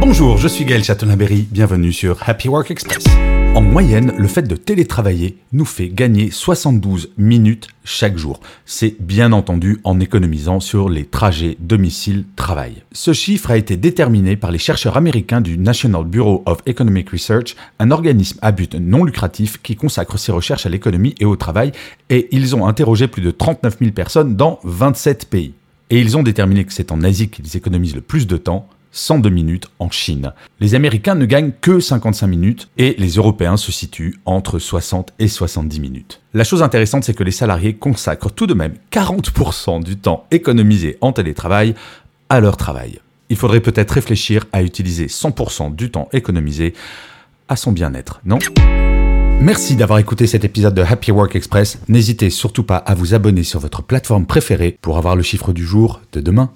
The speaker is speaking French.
Bonjour, je suis Gaël Châtelain-Berry, bienvenue sur Happy Work Express. En moyenne, le fait de télétravailler nous fait gagner 72 minutes chaque jour. C'est bien entendu en économisant sur les trajets domicile-travail. Ce chiffre a été déterminé par les chercheurs américains du National Bureau of Economic Research, un organisme à but non lucratif qui consacre ses recherches à l'économie et au travail, et ils ont interrogé plus de 39 000 personnes dans 27 pays. Et ils ont déterminé que c'est en Asie qu'ils économisent le plus de temps, 102 minutes en Chine. Les Américains ne gagnent que 55 minutes et les Européens se situent entre 60 et 70 minutes. La chose intéressante, c'est que les salariés consacrent tout de même 40% du temps économisé en télétravail à leur travail. Il faudrait peut-être réfléchir à utiliser 100% du temps économisé à son bien-être, non? Merci d'avoir écouté cet épisode de Happy Work Express. N'hésitez surtout pas à vous abonner sur votre plateforme préférée pour avoir le chiffre du jour de demain.